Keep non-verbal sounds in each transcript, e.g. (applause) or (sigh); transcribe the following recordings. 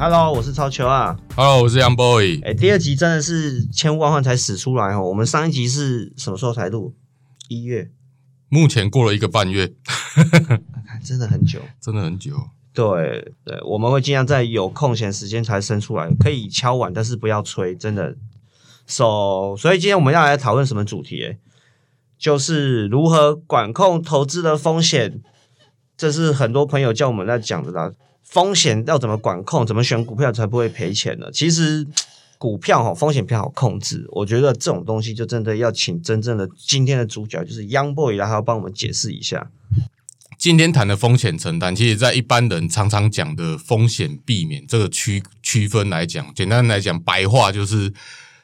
Hello，我是超球啊。Hello，我是 Young Boy。哎、第二集真的是千呼万唤才使出来哦。我们上一集是什么时候才录？一月，目前过了一个半月，看 (laughs) 真的很久。真的很久。对对，我们会尽量在有空闲时间才生出来，可以敲碗，但是不要吹，真的。So，所以今天我们要来讨论什么主题？哎，就是如何管控投资的风险。这是很多朋友叫我们在讲的啦。风险要怎么管控？怎么选股票才不会赔钱呢？其实股票哈风险比较好控制，我觉得这种东西就真的要请真正的今天的主角就是 Young Boy 来，还要帮我们解释一下。今天谈的风险承担，其实在一般人常常讲的风险避免这个区区分来讲，简单来讲，白话就是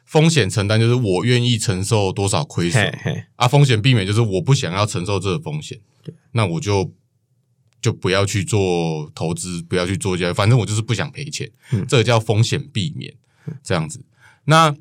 风险承担就是我愿意承受多少亏损啊，风险避免就是我不想要承受这个风险，那我就就不要去做投资，不要去做交易，反正我就是不想赔钱，嗯这个叫风险避免，这样子。那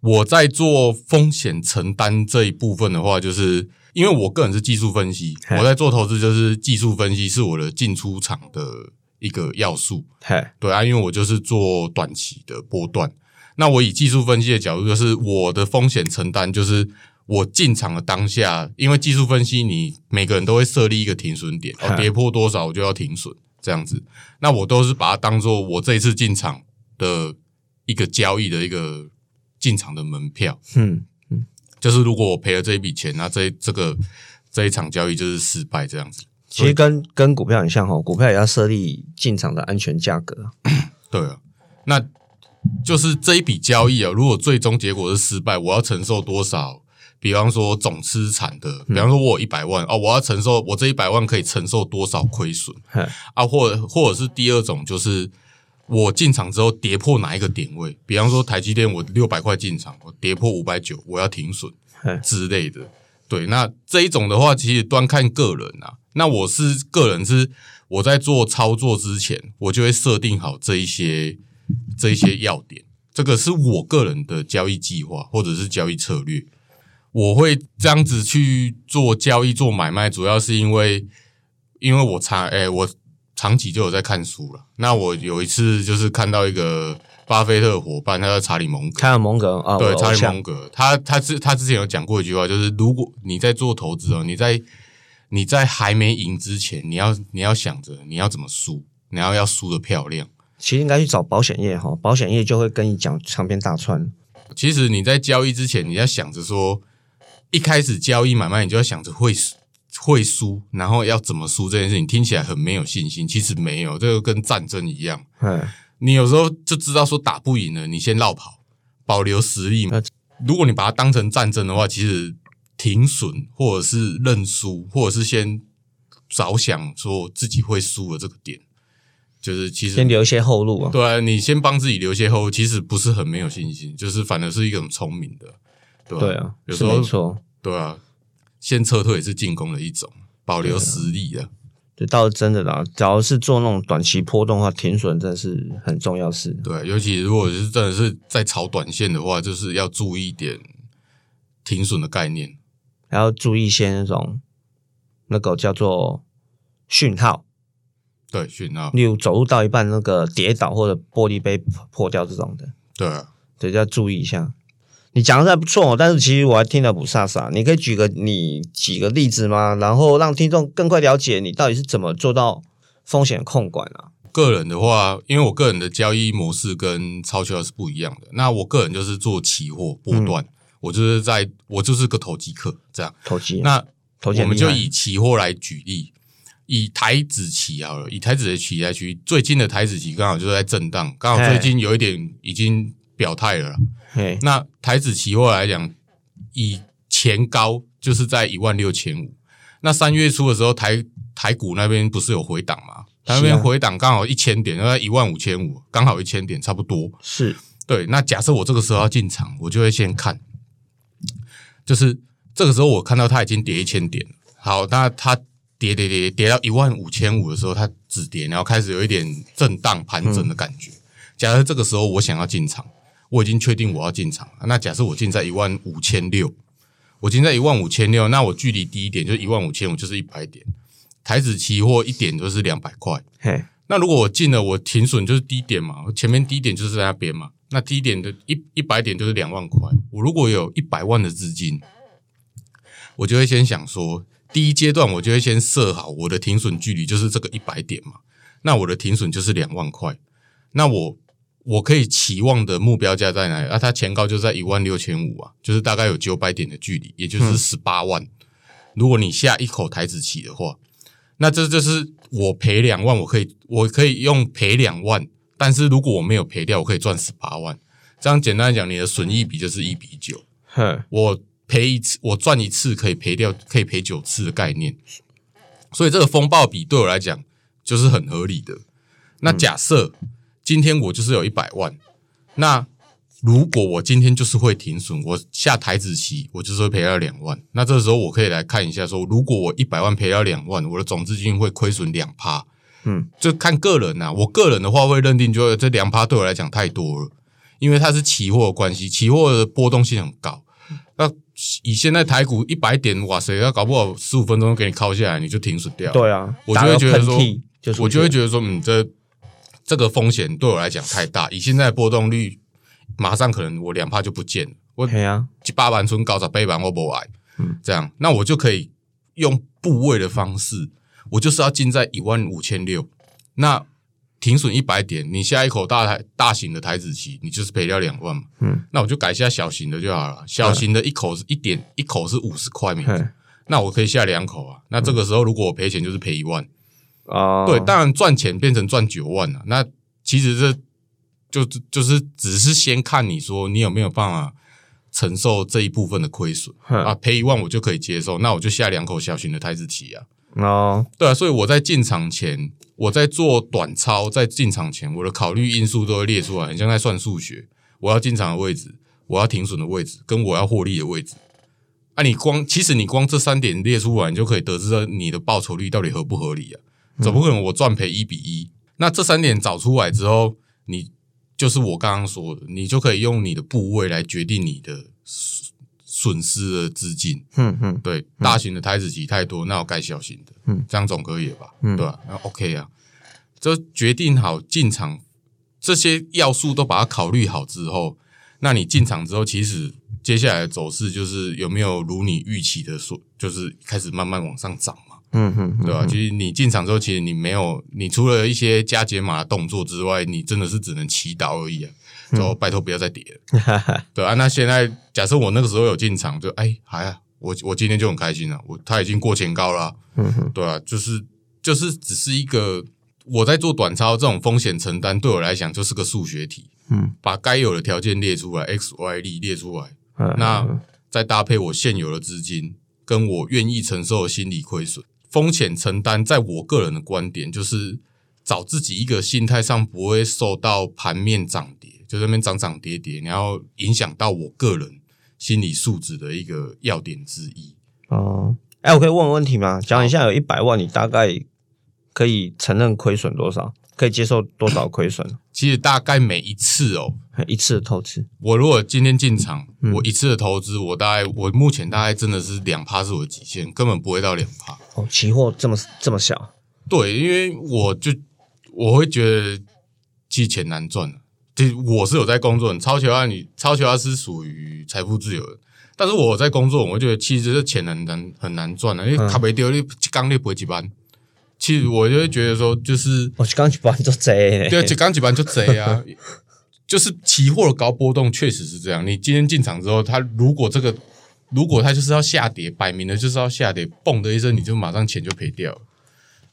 我在做风险承担这一部分的话，就是因为我个人是技术分析，我在做投资就是技术分析是我的进出场的一个要素。嘿，对啊，因为我就是做短期的波段。那我以技术分析的角度，就是我的风险承担，就是我进场的当下，因为技术分析你每个人都会设立一个停损点，哦，跌破多少我就要停损，这样子。那我都是把它当做我这一次进场的一个交易的一个进场的门票。嗯，就是如果我赔了这一笔钱，那这这个这一场交易就是失败这样子。其实跟跟股票很像哦，股票也要设立进场的安全价格。(clears throat) 对啊，那就是这一笔交易啊，如果最终结果是失败，我要承受多少？比方说总资产的，比方说我有一百万哦，我要承受我这一百万可以承受多少亏损，啊？或者或者是第二种，就是我进场之后跌破哪一个点位？比方说台积电，我六百块进场，我跌破五百九，我要停损之类的。对，那这一种的话，其实端看个人啊。那我是个人是我在做操作之前，我就会设定好这一些这一些要点，这个是我个人的交易计划或者是交易策略。我会这样子去做交易、做买卖，主要是因为因为我长诶、我长期就有在看书了。那我有一次就是看到一个巴菲特的伙伴，他叫查理蒙格，查理蒙格啊，对，查理蒙格，他他之他之前有讲过一句话，就是如果你在做投资哦，你在你在还没赢之前，你要你要想着你要怎么输，你要要输的漂亮。其实应该去找保险业哈，保险业就会跟你讲长篇大串。其实你在交易之前，你要想着说，一开始交易买卖，你就要想着会输会输，然后要怎么输这件事情，听起来很没有信心。其实没有，这个跟战争一样，嗯，你有时候就知道说打不赢了，你先绕跑，保留实力嘛呃。如果你把它当成战争的话，其实停损或者是认输，或者是先着想说自己会输的这个点，就是其实先留一些后路啊。对啊，你先帮自己留些后路，其实不是很没有信心，就是反而是一个很聪明的，对吧、对啊，有时候没错。对啊，先撤退也是进攻的一种，保留实力啊。这倒是真的啦。只要是做那种短期波动的话，停损真的是很重要事。对，啊尤其如果是真的是在炒短线的话，就是要注意一点停损的概念。还要注意一些那种那个叫做讯号，对，讯号，例如走路到一半那个跌倒或者玻璃杯破掉这种的，对啊，对，要注意一下。你讲的还不错哦，但是其实我还听得不飒飒。你可以举个你几个例子吗？然后让听众更快了解你到底是怎么做到风险控管啊？个人的话，因为我个人的交易模式跟超球是不一样的。那我个人就是做期货波段，我就是在我就是个投机客这样。投机啊，那投我们就以期货来举例，以台子期好了，以台子的期来举例，最近的台子期刚好就是在震荡，刚好最近有一点已经表态了啦。嘿，那台子期货来讲，以前高就是在一万六千五。那三月初的时候，台台股那边不是有回档吗？它那边回档刚好一千点，那一万五千五，刚好一千点，差不多。是对，那假设我这个时候要进场，我就会先看，就是这个时候我看到它已经跌一千点了，好，那它跌跌跌跌到一万五千五的时候，它止跌，然后开始有一点震荡盘整的感觉。假设这个时候我想要进场，我已经确定我要进场了，那假设我进在一万五千六，我进在一万五千六，那我距离低一点就是一万五千五，就是一百点。台子期货一点就是两百块，嘿，那如果我进了，我停损就是低点嘛，前面低点就是在那边嘛，那低点的一一百点就是两万块。我如果有一百万的资金，我就会先想说，第一阶段我就会先设好我的停损距离就是这个一百点嘛，那我的停损就是两万块，那我我可以期望的目标价在哪里？啊，它前高就在一万六千五啊，就是大概有九百点的距离，也就是十八万。如果你下一口台子起的话，那这就是我赔两万，我可以我可以用赔两万，但是如果我没有赔掉，我可以赚十八万。这样简单来讲，你的损益比就是一比九。哼，我赔一次，我赚一次可以赔掉，可以赔九次的概念。所以这个风暴比对我来讲就是很合理的。那假设今天我就是有一百万，那如果我今天就是会停损，我下台子棋，我就是会赔到两万。那这时候我可以来看一下，说如果我一百万赔到两万，我的总资金会亏损两趴。嗯，就看个人呐、我个人的话会认定，就这两趴对我来讲太多了，因为它是期货的关系，期货的波动性很高。那以现在台股一百点，哇塞，要搞不好十五分钟给你敲下来，你就停损掉。对啊，我就会觉得说就我就会觉得说，嗯，这这个风险对我来讲太大。以现在的波动率，马上可能我两趴就不见了，我对啊，八万村高找背板我不来，嗯。这样，那我就可以用部位的方式，我就是要进在一万五千六，那停损一百点，你下一口大台大型的台子棋，你就是赔掉两万嘛，嗯，那我就改一下小型的就好了，小型的一口是一点，一口是五十块美金，那我可以下两口啊，那这个时候如果我赔钱就是赔一万。哦，对，当然赚钱变成赚九万了、那其实这就就是只是先看你说你有没有办法承受这一部分的亏损哼啊，赔一万我就可以接受，那我就下两口小型的台子棋啊。哦，对啊，所以我在进场前，我在做短操，在进场前，我的考虑因素都会列出来，很像在算数学。我要进场的位置，我要停损的位置，跟我要获利的位置。啊，你光其实你光这三点列出来，你就可以得知到你的报酬率到底合不合理啊？总不可能我赚赔一比一。那这三点找出来之后，你就是我刚刚说的，你就可以用你的部位来决定你的损损失的资金。嗯嗯，对，大型的台子棋太多，那我盖小型的，嗯，这样总可以了吧？嗯对吧、那 OK 啊，就决定好进场这些要素都把它考虑好之后，那你进场之后，其实接下来的走势就是有没有如你预期的说，就是开始慢慢往上涨嘛，嗯哼，对吧、其实你进场之后，其实你没有，你除了一些加解码的动作之外，你真的是只能祈祷而已啊。就拜托不要再跌了。(laughs) 对啊，那现在假设我那个时候有进场，就哎，还啊，我我今天就很开心了，我他已经过前高了。啊、嗯。哼，对啊，就是就是只是一个我在做短操这种风险承担，对我来讲就是个数学题，嗯，把该有的条件列出来，x y 力列出来，嗯。那再搭配我现有的资金，跟我愿意承受的心理亏损，风险承担，在我个人的观点就是找自己一个心态上不会受到盘面涨跌，就那边涨涨跌跌，然后影响到我个人心理素质的一个要点之一。哦，哎，我可以问个问题吗？假如你现在有一百万，你大概可以承认亏损多少？可以接受多少亏损？(coughs) 其实大概每一次哦，一次的投资？我如果今天进场，嗯我一次的投资，我大概我目前大概真的是两趴是我的极限，根本不会到两趴。哦，期货这么这么小？对，因为我就我会觉得其实钱难赚的。其实我是有在工作，超球啊，你超球啊是属于财富自由的，但是我在工作，我觉得其实这钱很难很难赚的，因为嗯卡没丢，你刚你不会几班。其实我就会觉得说，就是我刚去帮你做贼，对，就刚几班就贼啊，(laughs) 就是期货的高波动确实是这样。你今天进场之后，它如果这个如果它就是要下跌，摆明了就是要下跌，嘣的一声，你就马上钱就赔掉了。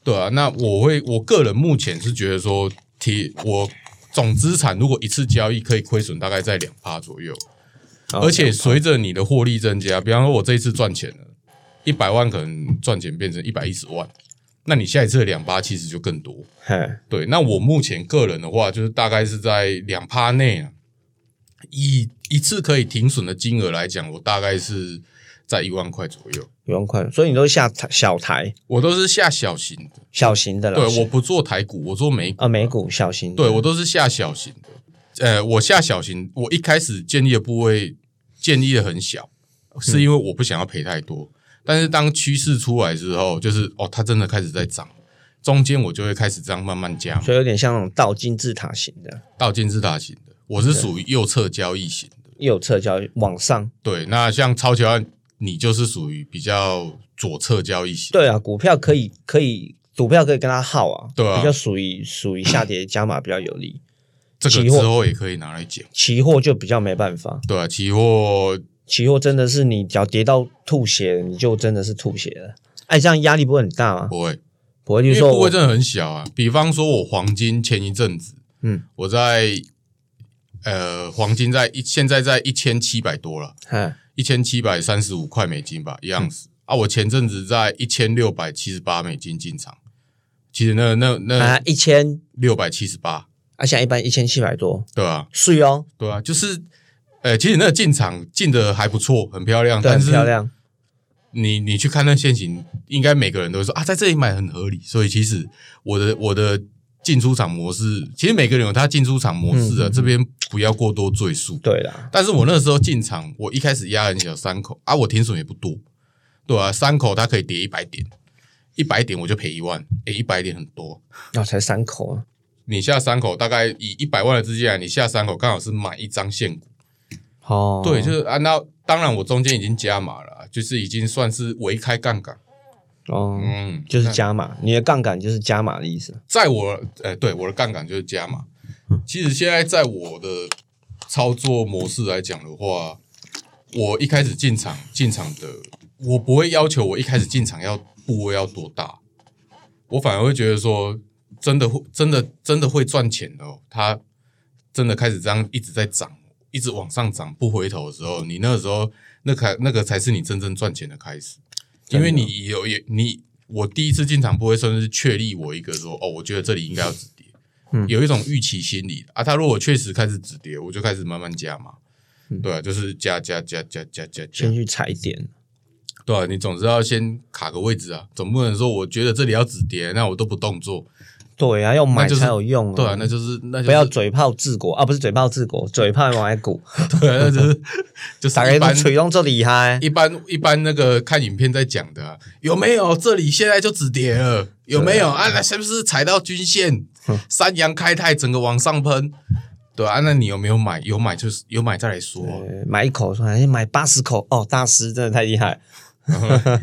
对啊，那我会我个人目前是觉得说，提我总资产如果一次交易可以亏损大概在两趴左右，哦而且随着你的获利增加，比方说我这一次赚钱了，一百万可能赚钱变成一百一十万，那你下一次的两趴其实就更多。嘿，对，那我目前个人的话，就是大概是在两趴内啊，以一次可以停损的金额来讲，我大概是在一万块左右。一万块，所以你都下小台、我都是下小型的，小型的了。对，我不做台股，我做美股。啊，美股小型的，对我都是下小型的。呃，我下小型，我一开始建立的部位建立的很小，是因为我不想要赔太多。但是当趋势出来之后，就是哦，它真的开始在涨，中间我就会开始这样慢慢加，所以有点像那种倒金字塔型的，倒金字塔型的，我是属于右侧交易型的。右侧交易往上。对，那像超球案，你就是属于比较左侧交易型。对啊，股票可以可以，股票可以跟它耗啊，对啊比较属于属于下跌加码比较有利，这个期货之后也可以拿来讲。期货就比较没办法。对啊，期货期货真的是你只要跌到吐血，你就真的是吐血了。哎，这样压力不会很大吗？不会，不会，就因是说我为部位真的很小啊。比方说，我黄金前一阵子，嗯，我在呃黄金在一现在在一千七百多了，哎一千七百三十五块美金吧，一样子、啊。我前阵子在一千六百七十八美金进场，其实那那啊那一千，六百七十八，啊，现在一般一千七百多，对啊，是哦，对啊，就是。呃，其实那个进场进的还不错，很漂亮，但是很漂亮。你你去看那现行，应该每个人都会说啊，在这里买很合理。所以其实我的我的进出场模式，其实每个人有他进出场模式啊，嗯嗯这边不要过多赘述。对啦，但是我那时候进场，我一开始压很小三口啊，我停损也不多，对啊，三口它可以跌一百点，一百点我就赔一万，诶，一百点很多。然后才三口啊，你下三口大概以一百万的资金来，你下三口刚好是买一张现股，哦，对，就是啊，那当然我中间已经加码了啊，就是已经算是微开杠杆，哦，嗯，就是加码，你的杠杆就是加码的意思。在我呃，对我的杠杆就是加码。其实现在在我的操作模式来讲的话，我一开始进场进场的，我不会要求我一开始进场要部位要多大，我反而会觉得说，真的会真的真的会赚钱的哦，它真的开始这样一直在涨，一直往上涨不回头的时候，你那个时候那开那个才是你真正赚钱的开始，因为你有有你我第一次进场不会算是确立我一个说哦，我觉得这里应该要止跌，嗯。有一种预期心理。啊。他如果确实开始止跌，我就开始慢慢加嘛，嗯。对啊，就是加加加加加加加。先，去踩点，对啊，你总是要先卡个位置啊，总不能说我觉得这里要止跌，那我都不动作，对啊，要买才有用对啊，那就是那就是不要嘴炮治国啊，不是嘴炮治国，嘴炮买股，(laughs) 对啊，那就是就是一般是吹动这厉害，一般一般那个看影片在讲的啊、有没有？这里现在就止跌了，有没有啊？那是不是踩到均线？三阳开泰，整个往上喷，对啊？那你有没有买？有买就是有买再来说买一口说哎买八十口哦，大师真的太厉害，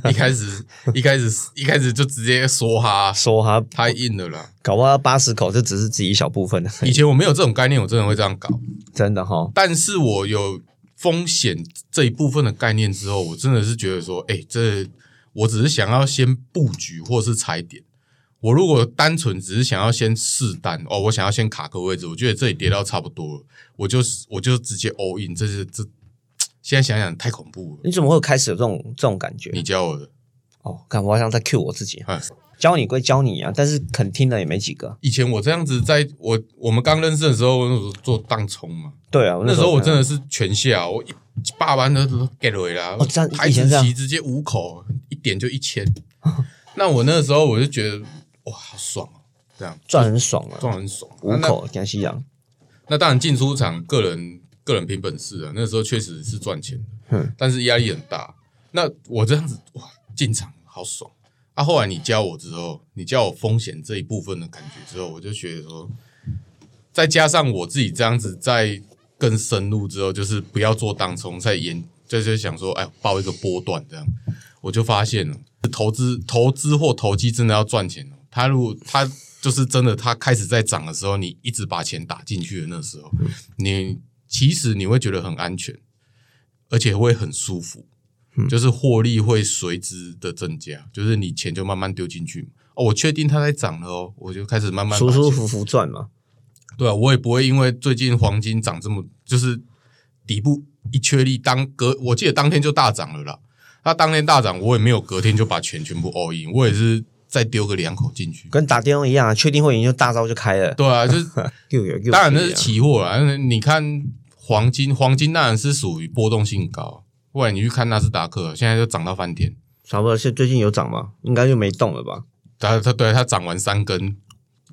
一开始一开始一开始就直接说哈，说哈，太硬了啦。搞不好八十口这只是自己一小部分以前我没有这种概念，我真的会这样搞。(laughs) 真的哈，但是我有风险这一部分的概念之后，我真的是觉得说，哎、这我只是想要先布局或是踩点。我如果单纯只是想要先试单哦，我想要先卡个位置，我觉得这里跌到差不多了，我就我就直接 all in，这是这现在想想太恐怖了。你怎么会开始有这种这种感觉？你教我的，哦，看我好像在 cue 我自己，哎，教你归教你啊，但是肯听的也没几个。以前我这样子在，我我们刚认识的时候，我那时候做当冲嘛，对啊，那时候我真的的是全下，我一八万都都 get 回啦，哦这样台以前这直接五口，一点就一千。(laughs) 那我那个时候我就觉得哇，好爽哦，这样赚很爽啊，赚很爽。五口江西洋，那当然进出场个人个人凭本事啊，那时候确实是赚钱的，嗯但是压力很大。那我这样子哇，进场好爽啊！后来你教我之后，你教我风险这一部分的感觉之后，我就觉得说，再加上我自己这样子再更深入之后，就是不要做当冲，再研就是想说，哎，报一个波段这样，我就发现了，投资投资或投机真的要赚钱哦。他如果他就是真的，他开始在涨的时候，你一直把钱打进去的那时候，你其实你会觉得很安全，而且会很舒服，就是获利会随之的增加，就是你钱就慢慢丢进去。哦，我确定它在涨了哦，我就开始慢慢舒舒服服赚嘛。对啊，我也不会因为最近黄金涨这么，就是底部一确立，当隔我记得当天就大涨了啦。它当天大涨，我也没有隔天就把钱全部 all in，我也是再丢个两口进去。跟打电话一样啊，确定会赢就大招就开了。对啊，就 (laughs) 是当然那是期货啦。你看黄金，黄金当然是属于波动性高。不然你去看纳斯达克，现在就涨到翻天。差不多是最近有涨吗？应该就没动了吧？它它对它涨完三根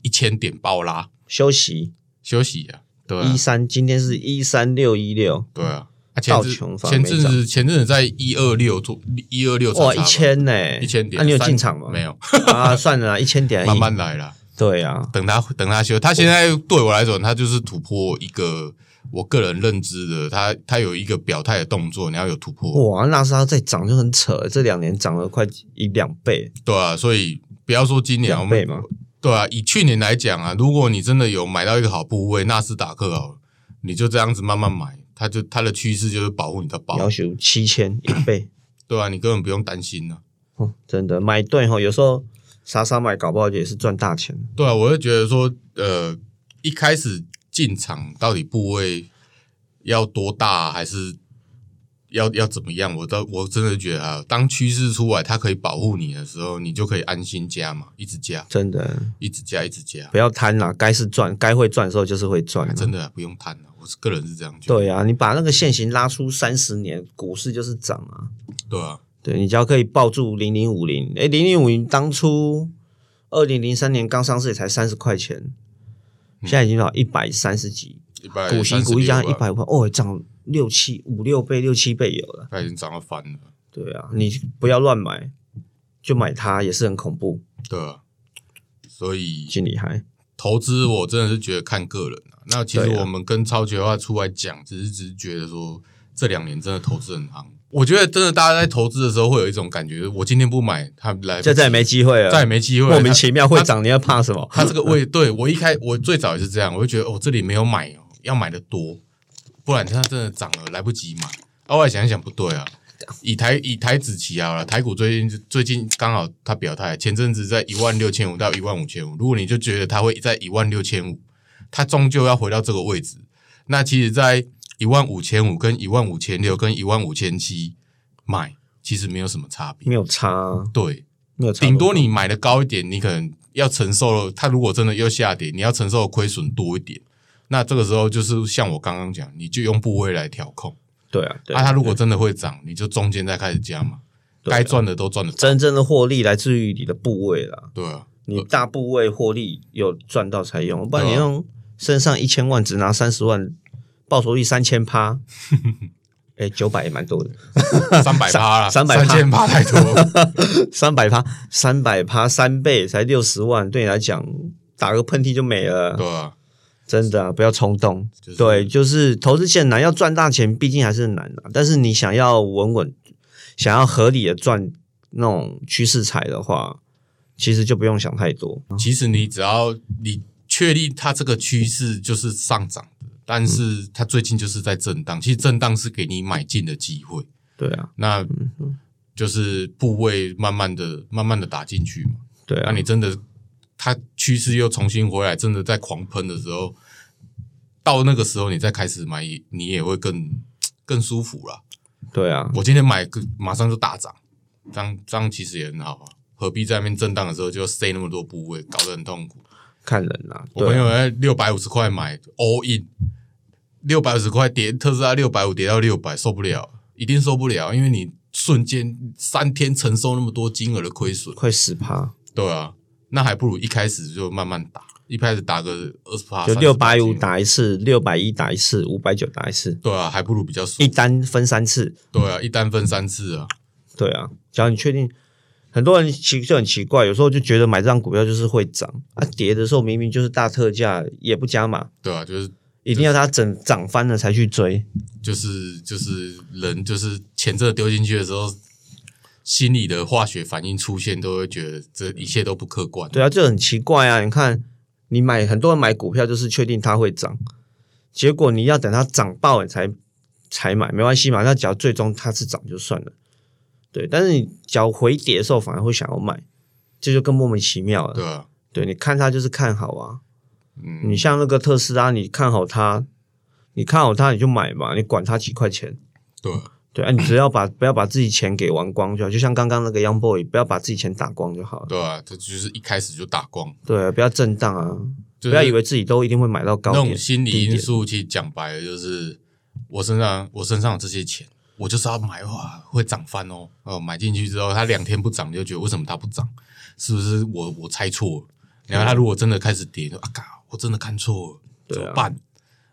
一千点暴拉，休息休息啊，对一啊，三，今天是一三六一六，对啊。啊，前前阵子前阵子在一二六做一二六，哇，一千呢，一千点，那你有进场吗？没有，(laughs) 啊，算了啦，一千点，慢慢来啦。对啊，等他等他修，他现在对我来说，他就是突破一个我个人认知的，他他有一个表态的动作，你要有突破，哇，纳斯达克再涨就很扯，这两年涨了快一两倍，对啊，所以不要说今年我们两倍嘛，对啊，以去年来讲啊，如果你真的有买到一个好部位，纳斯达克好，你就这样子慢慢买，它就它的趋势就是保护你的保，要求七千一倍，(coughs) 对啊，你根本不用担心呢、哦，真的买对吼，有时候傻傻买，搞不好也是赚大钱。对啊，我就觉得说，呃，一开始进场到底部位要多大，还是要要怎么样？我都我真的觉得啊，当趋势出来，它可以保护你的时候，你就可以安心加嘛，一直加，真的一直加，一直加。不要贪啦，该是赚，该会赚的时候就是会赚、真。的、啊、不用贪了，个人是这样觉得。对啊，你把那个线型拉出三十年，股市就是涨啊。对啊，对你只要可以抱住零零五零，哎，零零五零当初二零零三年刚上市也才三十块钱，现在已经到一百三十几，股息股一加一百块，哦，涨六七五六倍、六七倍有了。它已经涨到翻了。对啊，你不要乱买，就买它也是很恐怖，对啊，所以挺厉害。投资我真的是觉得看个人啊。那其实我们跟超级化出来讲，只是只是觉得说这两年真的投资很行。我觉得真的大家在投资的时候会有一种感觉，我今天不买，它来就再也没机会了，再也没机会了，莫名其妙会。涨，你要怕什么？它这个位对我一开我最早也是这样，我就觉得哦这里没有买哦，要买的多，不然它真的涨了来不及买。后来想一想不对啊，以台以台子期好了，台股最近最近刚好它表态，前阵子在一万六千五到一万五千五，如果你就觉得它会在一万六千五，它终究要回到这个位置，那其实在一万五千五跟一万五千六跟一万五千七买，其实没有什么差别。没有差啊，对，没有差。顶多你买的高一点，你可能要承受了。它如果真的又下跌，你要承受的亏损多一点。那这个时候就是像我刚刚讲，你就用部位来调控。对啊，对啊，它如果真的会涨，你就中间再开始加嘛，该赚的都赚了。真正的获利来自于你的部位啦，对啊，你大部位获利有赚到才用，不然你用身上一千万只拿三十万，报酬率三千趴，(laughs) 哎，九百也蛮多的，(laughs) 三百趴啦，(laughs) 三300三千趴太多。三百趴，三百趴三倍才六十万，对你来讲打个喷嚏就没了，对啊，真的啊、不要冲动。就是对，就是投资现难，要赚大钱，毕竟还是难啊。但是你想要稳稳，想要合理的赚那种趋势财的话，其实就不用想太多。其实你只要你确立它这个趋势就是上涨的，但是它最近就是在震荡。其实震荡是给你买进的机会。对啊，那就是部位慢慢的、慢慢的打进去嘛。对啊，那你真的它趋势又重新回来，真的在狂喷的时候，到那个时候你再开始买，你也会更更舒服了。对啊，我今天买个马上就大涨，这样这样其实也很好啊。何必在那边震荡的时候就塞那么多部位，搞得很痛苦。看人啦。我朋友在六百五十块买 all in，六百五十块跌特斯拉六百五跌到六百，受不了，一定受不了，因为你瞬间三天承受那么多金额的亏损，快十趴，对啊，那还不如一开始就慢慢打，一开始打个二十趴，就六百五，打一次，六百一打一次，五百九打一次，对啊，还不如比较舒一单分三次。对啊，一单分三次啊，对啊，只要你确定，很多人奇就很奇怪，有时候就觉得买这张股票就是会涨啊，跌的时候明明就是大特价，也不加码，对啊，就是一定要它整涨翻了才去追。就是就是人就是钱真的丢进去的时候，心理的化学反应出现，都会觉得这一切都不客观。对啊，就很奇怪啊！你看，你买很多人买股票就是确定它会涨，结果你要等它涨爆你才才买，没关系嘛。那只要最终它是涨就算了，对。但是你只要回跌的时候反而会想要买，这就更莫名其妙了。对啊，对，你看它就是看好啊。嗯，你像那个特斯拉，你看好它，你看好它你就买嘛，你管它几块钱。对啊，对啊，你只要把不要把自己钱给玩光就好，就像刚刚那个 Young Boy，不要把自己钱打光就好了。对啊，这就是一开始就打光，对啊，不要震荡啊，就是不要以为自己都一定会买到高那点。种心理因素，其实讲白了就是我身上我身上这些钱，我就是要买哇，会涨翻哦。哦，买进去之后，它两天不涨，你就觉得为什么它不涨？是不是我我猜错了？然后它如果真的开始跌，就啊，嘎，我真的看错了，怎么办？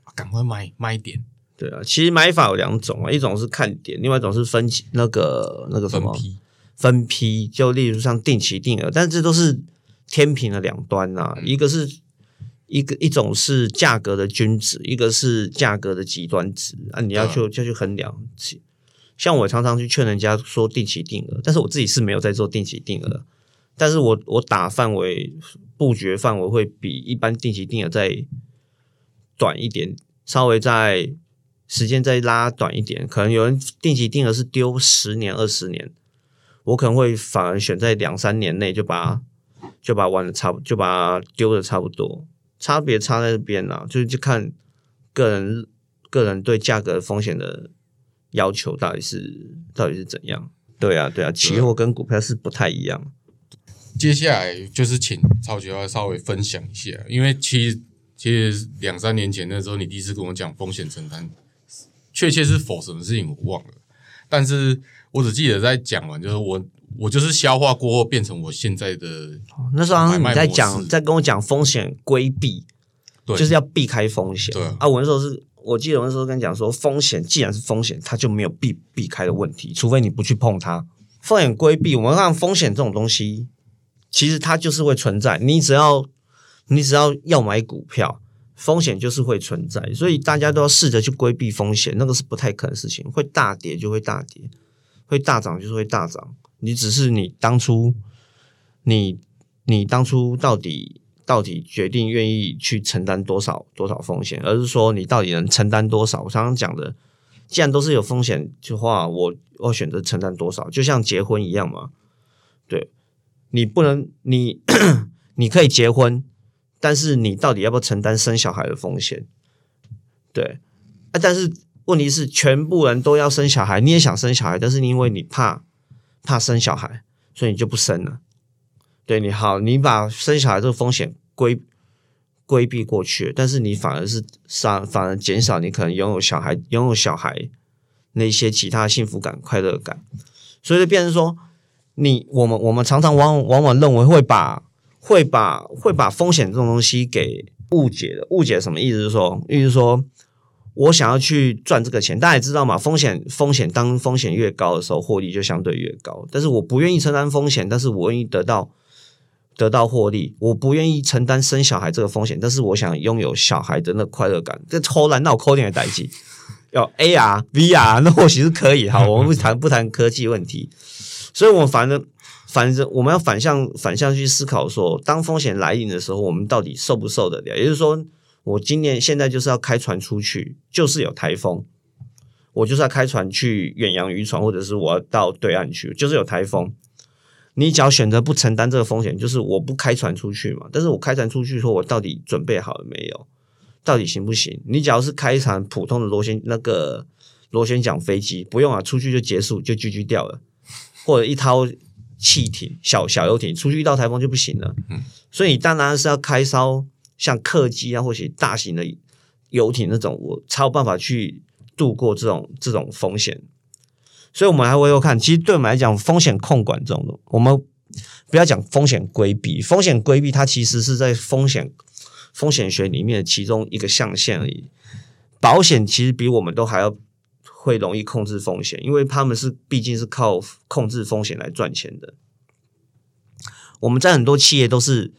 啊赶快卖卖一点，对啊，其实买法有两种啊，一种是看点，另外一种是分期那个那个什么分批，分批，就例如像定期定额，但这都是天平的两端呐、嗯一个是一个一种是价格的均值，一个是价格的极端值啊，你要去对就去衡量。像我常常去劝人家说定期定额，但是我自己是没有在做定期定额，但是我我打范围布局范围会比一般定期定额再短一点，稍微在时间再拉短一点，可能有人定期定额是丢十年、二十年，我可能会反而选在两三年内就把就把它玩的差不，就把丢的差不多，差别差在这边啦，就是就看个人个人对价格风险的要求到底是到底是怎样。对啊，对啊，期货跟股票是不太一样。接下来就是请超级要稍微分享一下，因为其实其实两三年前那时候，你第一次跟我讲风险承担，确切是否什么事情我忘了，但是我只记得在讲完，就是我我就是消化过后变成我现在的那时候你在讲，在跟我讲风险规避，对，就是要避开风险。对啊啊，我那时候是我记得我那时候跟你讲说，风险既然是风险，它就没有避避开的问题，除非你不去碰它。风险规避，我们看风险这种东西，其实它就是会存在。你只要你只要要买股票，风险就是会存在，所以大家都要试着去规避风险，那个是不太可能的事情。会大跌就会大跌，会大涨就是会大涨。你只是你当初你你当初到底到底决定愿意去承担多少多少风险，而是说你到底能承担多少。我常常讲的，既然都是有风险的话，我我选择承担多少，就像结婚一样嘛。对，你不能你 (clears throat) 你可以结婚，但是你到底要不要承担生小孩的风险？对，啊，但是问题是，全部人都要生小孩，你也想生小孩，但是因为你怕怕生小孩，所以你就不生了。对你好，你把生小孩这个风险规规避过去，但是你反而是反反而减少你可能拥有小孩拥有小孩那些其他幸福感、快乐感，所以就变成说，你我们我们常常往往往认为会把会把会把风险这种东西给误解的，误解什么意思？是说，意思说我想要去赚这个钱，大家也知道嘛，风险风险当风险越高的时候，获利就相对越高。但是我不愿意承担风险，但是我愿意得到得到获利。我不愿意承担生小孩这个风险，但是我想拥有小孩的那快乐感。这偷懒闹抠点的代际，(laughs) 要 AR、VR，那或许是可以。哈，(laughs) 我们不谈不谈科技问题，所以我们反正反正我们要反向反向去思考说，当风险来临的时候，我们到底受不受得了？也就是说，我今年现在就是要开船出去，就是有台风，我就是要开船去远洋渔船，或者是我要到对岸去，就是有台风。你只要选择不承担这个风险，就是我不开船出去嘛。但是我开船出去，说我到底准备好了没有？到底行不行？你只要是开一场普通的螺旋那个螺旋桨飞机，不用啊，出去就结束就 GG 掉了，或者一艘汽艇小小游艇出去遇到台风就不行了。嗯，所以你当然是要开艘像客机啊，或者大型的游艇那种，我才有办法去度过这种这种风险。所以，我们还会有看，其实对我们来讲，风险控管这种的，我们不要讲风险规避，风险规避它其实是在风险风险学里面的其中一个象限而已。保险其实比我们都还要会容易控制风险，因为他们是毕竟是靠控制风险来赚钱的。我们在很多企业都是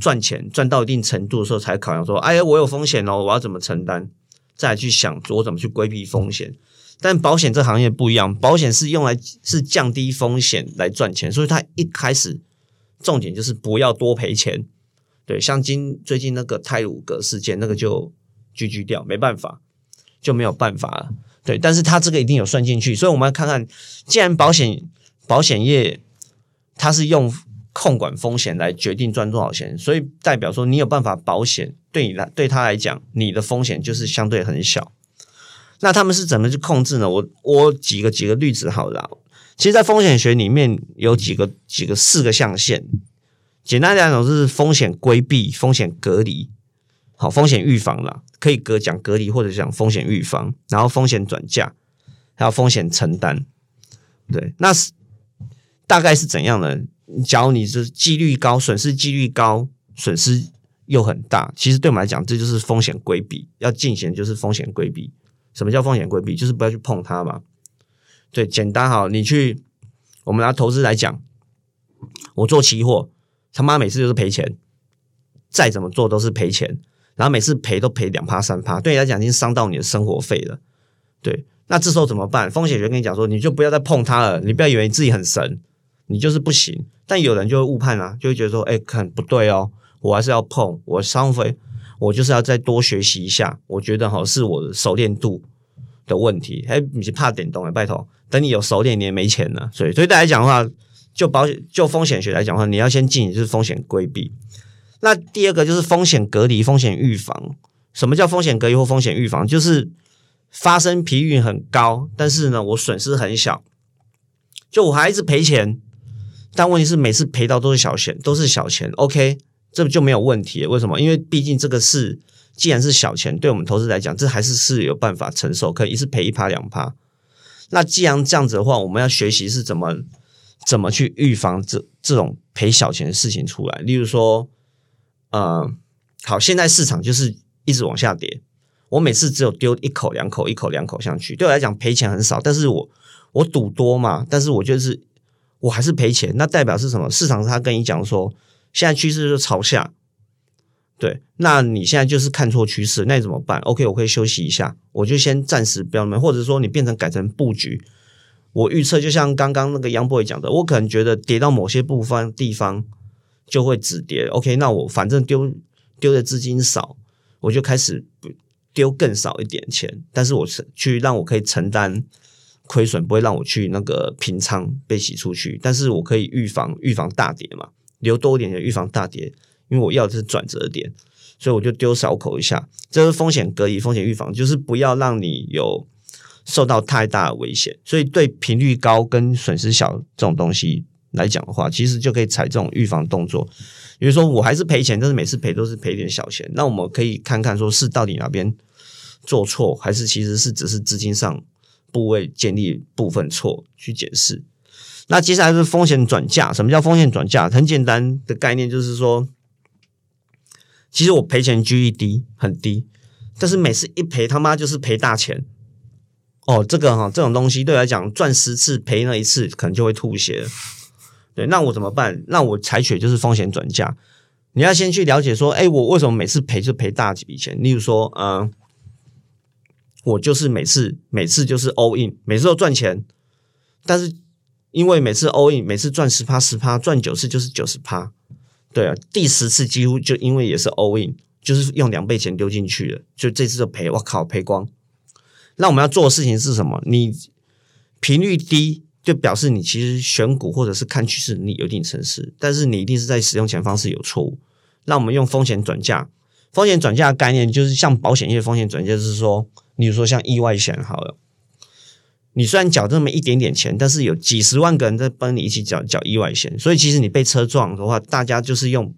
赚钱赚到一定程度的时候，才考量说：“哎呀，我有风险哦，我要怎么承担？”再去想我怎么去规避风险。但保险这行业不一样，保险是用来是降低风险来赚钱，所以它一开始重点就是不要多赔钱。对，像今最近那个泰鲁格事件，那个就居居掉，没办法，就没有办法了。对，但是它这个一定有算进去，所以我们要看看，既然保险保险业它是用控管风险来决定赚多少钱，所以代表说你有办法保险，对你来对他来讲，你的风险就是相对很小。那他们是怎么去控制呢？我我举个几个例子好了。其实，在风险学里面有几个几个四个象限，简单来讲就是风险规避、风险隔离，好风险预防啦，可以隔讲隔离或者讲风险预防，然后风险转嫁，还有风险承担。对，那是大概是怎样呢？假如你是几率高，损失几率高，损失又很大，其实对我们来讲，这就是风险规避，要进行就是风险规避。什么叫风险规避？就是不要去碰它嘛。对，简单哈，你去我们拿投资来讲，我做期货，他妈每次就是赔钱，再怎么做都是赔钱，然后每次赔都赔两趴三趴，对你来讲已经伤到你的生活费了。对，那这时候怎么办？风险学跟你讲说，你就不要再碰它了，你不要以为你自己很神，你就是不行。但有人就会误判啊，就会觉得说，哎，很不对哦，我还是要碰，我伤费，我就是要再多学习一下。我觉得哈，是我的熟练度的问题。哎，你是怕点动哎，拜托，等你有熟练，你也没钱了。所以，对大家讲的话，就保险就风险学来讲的话，你要先进，就是风险规避。那第二个就是风险隔离、风险预防。什么叫风险隔离或风险预防？就是发生频率很高，但是呢，我损失很小，就我还一直赔钱。但问题是，每次赔到都是小钱，都是小钱。OK，这就没有问题。为什么？因为毕竟这个是，既然是小钱，对我们投资来讲，这还是是有办法承受，可以一次赔一趴两趴。那既然这样子的话，我们要学习是怎么怎么去预防这这种赔小钱的事情出来。例如说，呃，好，现在市场就是一直往下跌，我每次只有丢一口两口，一口两口上去，对我来讲赔钱很少，但是我我赌多嘛，但是我就是。我还是赔钱，那代表是什么？市场他跟你讲说，现在趋势是朝下，对，那你现在就是看错趋势，那你怎么办？OK，我可以休息一下，我就先暂时不要买，或者说你变成改成布局。我预测就像刚刚那个杨 boy 讲的，我可能觉得跌到某些部分地方就会止跌。OK，那我反正丢丢的资金少，我就开始丢更少一点钱，但是我是去让我可以承担。亏损不会让我去那个平仓被洗出去，但是我可以预防预防大跌嘛，留多一点的预防大跌，因为我要的是转折点，所以我就丢少口一下，这是风险隔离、风险预防，就是不要让你有受到太大的危险。所以对频率高跟损失小这种东西来讲的话，其实就可以采这种预防动作。比如说我还是赔钱，但是每次赔都是赔点小钱，那我们可以看看说是到底哪边做错，还是其实是只是资金上。部位建立部分错去解释，那接下来是风险转嫁。什么叫风险转嫁？很简单的概念就是说，其实我赔钱几率低很低，但是每次一赔他妈就是赔大钱。哦，这个哈这种东西对来讲赚十次赔那一次可能就会吐血。对，那我怎么办？那我采取就是风险转嫁。你要先去了解说，哎，我为什么每次赔就赔大几笔钱？例如说，嗯。我就是每次每次就是 all in，每次都赚钱，但是因为每次 all in，每次赚十趴十趴，赚九次就是九十趴，对啊，第十次几乎就因为也是 all in，就是用两倍钱丢进去了，就这次就赔，我靠，赔光。那我们要做的事情是什么？你频率低，就表示你其实选股或者是看趋势你有一定诚实，但是你一定是在使用钱方式有错误。那我们用风险转嫁，风险转嫁的概念就是像保险业风险转嫁，是说。你说像意外险好了，你虽然缴这么一点点钱，但是有几十万个人在帮你一起缴缴意外险，所以其实你被车撞的话，大家就是用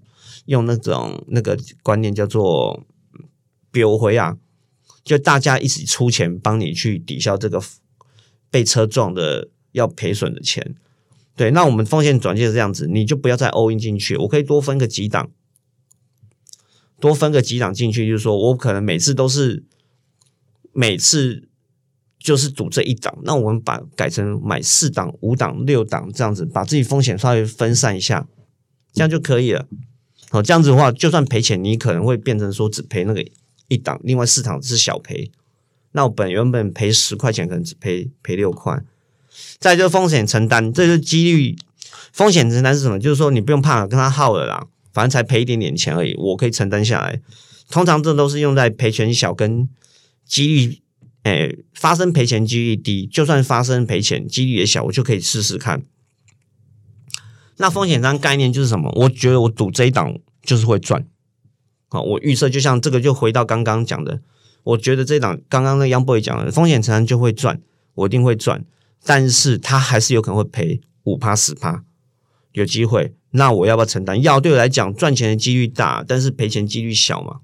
用那种那个观念叫做“表回啊”，就大家一起出钱帮你去抵消这个被车撞的要赔损的钱。对，那我们风险转介是这样子，你就不要再 all in 进去，我可以多分个几档，多分个几档进去，就是说我可能每次都是。每次就是赌这一档，那我们把改成买四档、五档、六档这样子，把自己风险稍微分散一下，这样就可以了。好，这样子的话，就算赔钱，你可能会变成说只赔那个一档，另外四档是小赔。那我本原本赔十块钱，可能只赔赔六块。再就风险承担，这是几率风险承担是什么？就是说你不用怕跟他耗了啦，反正才赔一点点钱而已，我可以承担下来。通常这都是用在赔钱小跟。几率，诶，发生赔钱几率低，就算发生赔钱，几率也小，我就可以试试看。那风险单概念就是什么？我觉得我赌这一档就是会赚。好，我预测就像这个，就回到刚刚讲的，我觉得这档刚刚那杨 boy 讲的风险承担就会赚，我一定会赚，但是他还是有可能会赔五趴十趴，有机会。那我要不要承担？要对我来讲，赚钱的几率大，但是赔钱几率小嘛。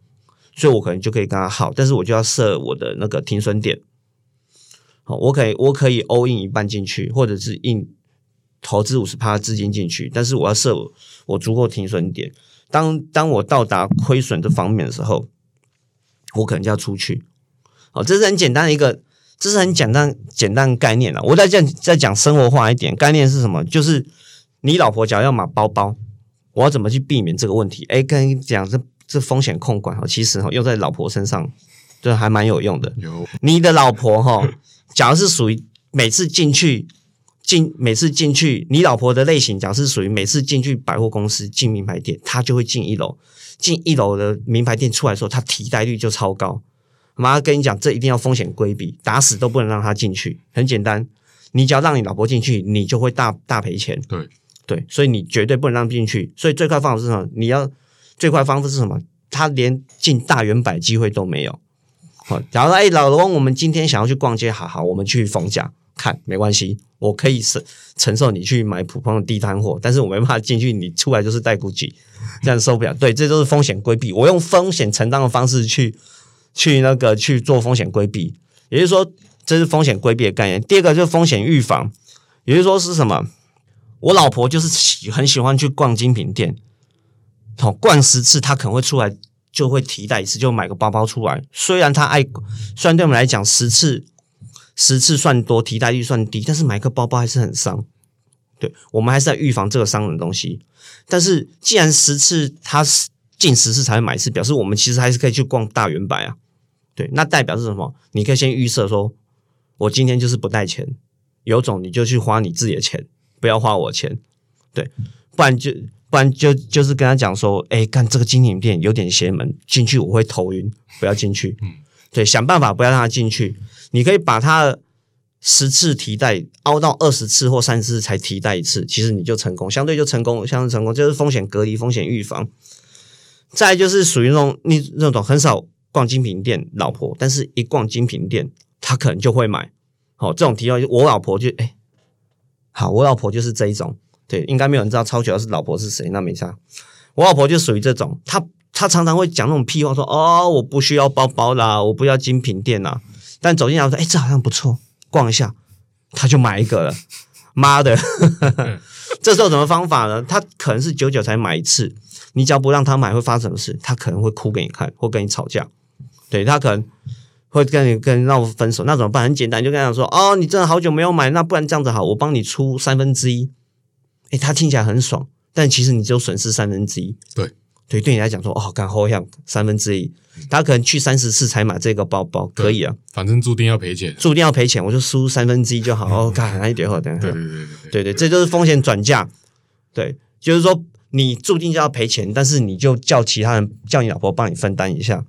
所以我可能就可以跟他耗，但是我就要设我的那个停损点。好，我可以我可以 all in 一半进去，或者是 in 投资五十趴资金进去，但是我要设我足够停损点。当当我到达亏损这方面的时候，我可能就要出去。好，这是很简单的一个，这是很简单简单的概念了。我再讲再讲生活化一点，概念是什么？就是你老婆假如要买包包，我要怎么去避免这个问题？哎，跟你讲这这风险控管哈，其实哈用在老婆身上，这还蛮有用的。有你的老婆哈，假如是属于每次进去进每次进去，你老婆的类型，假如是属于每次进去百货公司进名牌店，她就会进一楼，进一楼的名牌店出来的时候，她替代率就超高。妈跟你讲，这一定要风险规避，打死都不能让她进去。很简单，你只要让你老婆进去，你就会大大赔钱。对对，所以你绝对不能让进去。所以最快方法是什么？你要最快方法是什么？他连进大圆百机会都没有。好，假如说，哎，老罗，我们今天想要去逛街，好好，我们去逢甲看，没关系，我可以承承受你去买普通的地摊货，但是我没办法进去，你出来就是带 GUCCI，这样受不了。对，这都是风险规避，我用风险承担的方式去去那个去做风险规避，也就是说，这是风险规避的概念。第二个就是风险预防，也就是说是什么？我老婆就是喜很喜欢去逛精品店，好、逛十次，她可能会出来就会提带一次，就买个包包出来。虽然她爱，虽然对我们来讲十次十次算多，提带率算低，但是买个包包还是很伤。对我们还是在预防这个伤的东西。但是既然十次她是近十次才会买一次，表示我们其实还是可以去逛大圆白啊。对，那代表是什么？你可以先预设说，我今天就是不带钱，有种你就去花你自己的钱，不要花我钱。对，不然就不然就就是跟他讲说，哎，干这个精品店有点邪门，进去我会头晕，不要进去。嗯，对，想办法不要让他进去。你可以把他十次提袋凹到二十次或三十次才提袋一次，其实你就成功，相对就成功，相对成功，就是风险隔离、风险预防。再来就是属于那种你那种很少逛精品店，老婆，但是一逛精品店，她可能就会买。好、这种提到我老婆就哎、好，我老婆就是这一种。对，应该没有人知道超球是老婆是谁，那没差。我老婆就属于这种，她她常常会讲那种屁话说，哦，我不需要包包啦，我不要精品店啦。但走进来说，哎，这好像不错，逛一下，她就买一个了。妈的，(laughs) 这时候什么方法呢？她可能是久久才买一次，你只要不让她买，会发生什么事？她可能会哭给你看，或跟你吵架。对她可能会跟你跟你闹分手，那怎么办？很简单，就跟她讲说，哦，你真的好久没有买，那不然这样子好，我帮你出三分之一。诶，他听起来很爽，但其实你只有损失三分之一。对对，对你来讲说，哦，干好像三分之一，他可能去三十次才买这个包包，可以啊，反正注定要赔钱。注定要赔钱，我就输三分之一就好。哦，干，那一点后等一下对对对对对，对 (laughs) 对，这就是风险转嫁。对，就是说你注定就要赔钱，但是你就叫其他人叫你老婆帮你分担一下。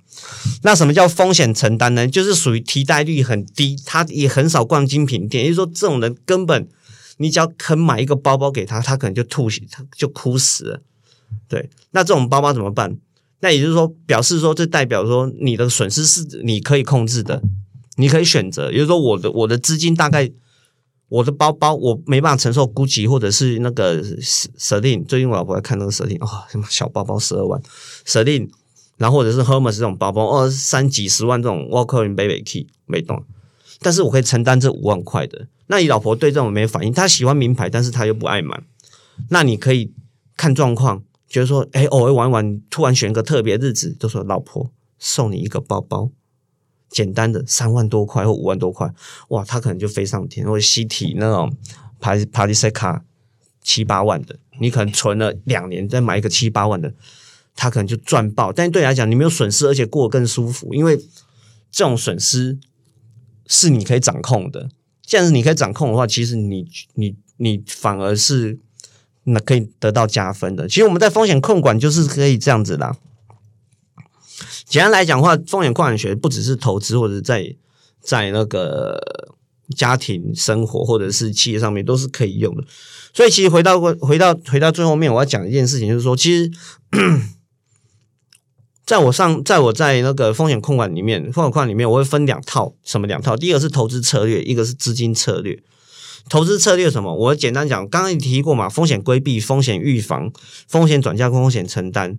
那什么叫风险承担呢？就是属于替代率很低，他也很少逛精品店，也就是说这种人根本你只要肯买一个包包给他，他可能就吐血，他就哭死了。对，那这种包包怎么办？那也就是说，表示说，这代表说你的损失是你可以控制的，你可以选择。也就是说，我的我的资金大概，我的包包我没办法承受 GUCCI 或者是那个 Celine，最近我老婆在看那个 Celine，哦，什么小包包十二万，Celine，然后或者是 Hermes 这种包包，哦，三几十万这种 walkman Baby Key 没动，但是我可以承担这五万块的。那你老婆对这种没反应，她喜欢名牌，但是她又不爱买，那你可以看状况，觉得说，哎，偶尔玩一玩，突然选个特别日子，就说老婆送你一个包包，简单的三万多块或五万多块，哇，他可能就飞上天，或者西体那种帕帕迪塞卡七八万的，你可能存了两年再买一个七八万的，他可能就赚爆。但对你来讲，你没有损失，而且过得更舒服，因为这种损失是你可以掌控的。既然是你可以掌控的话，其实你你你反而是那可以得到加分的。其实我们在风险控管就是可以这样子啦。简单来讲的话，风险控管学不只是投资，或者在在那个家庭生活或者是企业上面都是可以用的。所以，其实回到回到回到最后面，我要讲一件事情，就是说，其实在我上在我在那个风险控管里面，风险控管里面我会分两套，什么两套？第一个是投资策略，一个是资金策略。投资策略什么？我简单讲，刚刚你提过嘛，风险规避、风险预防、风险转嫁、风险承担。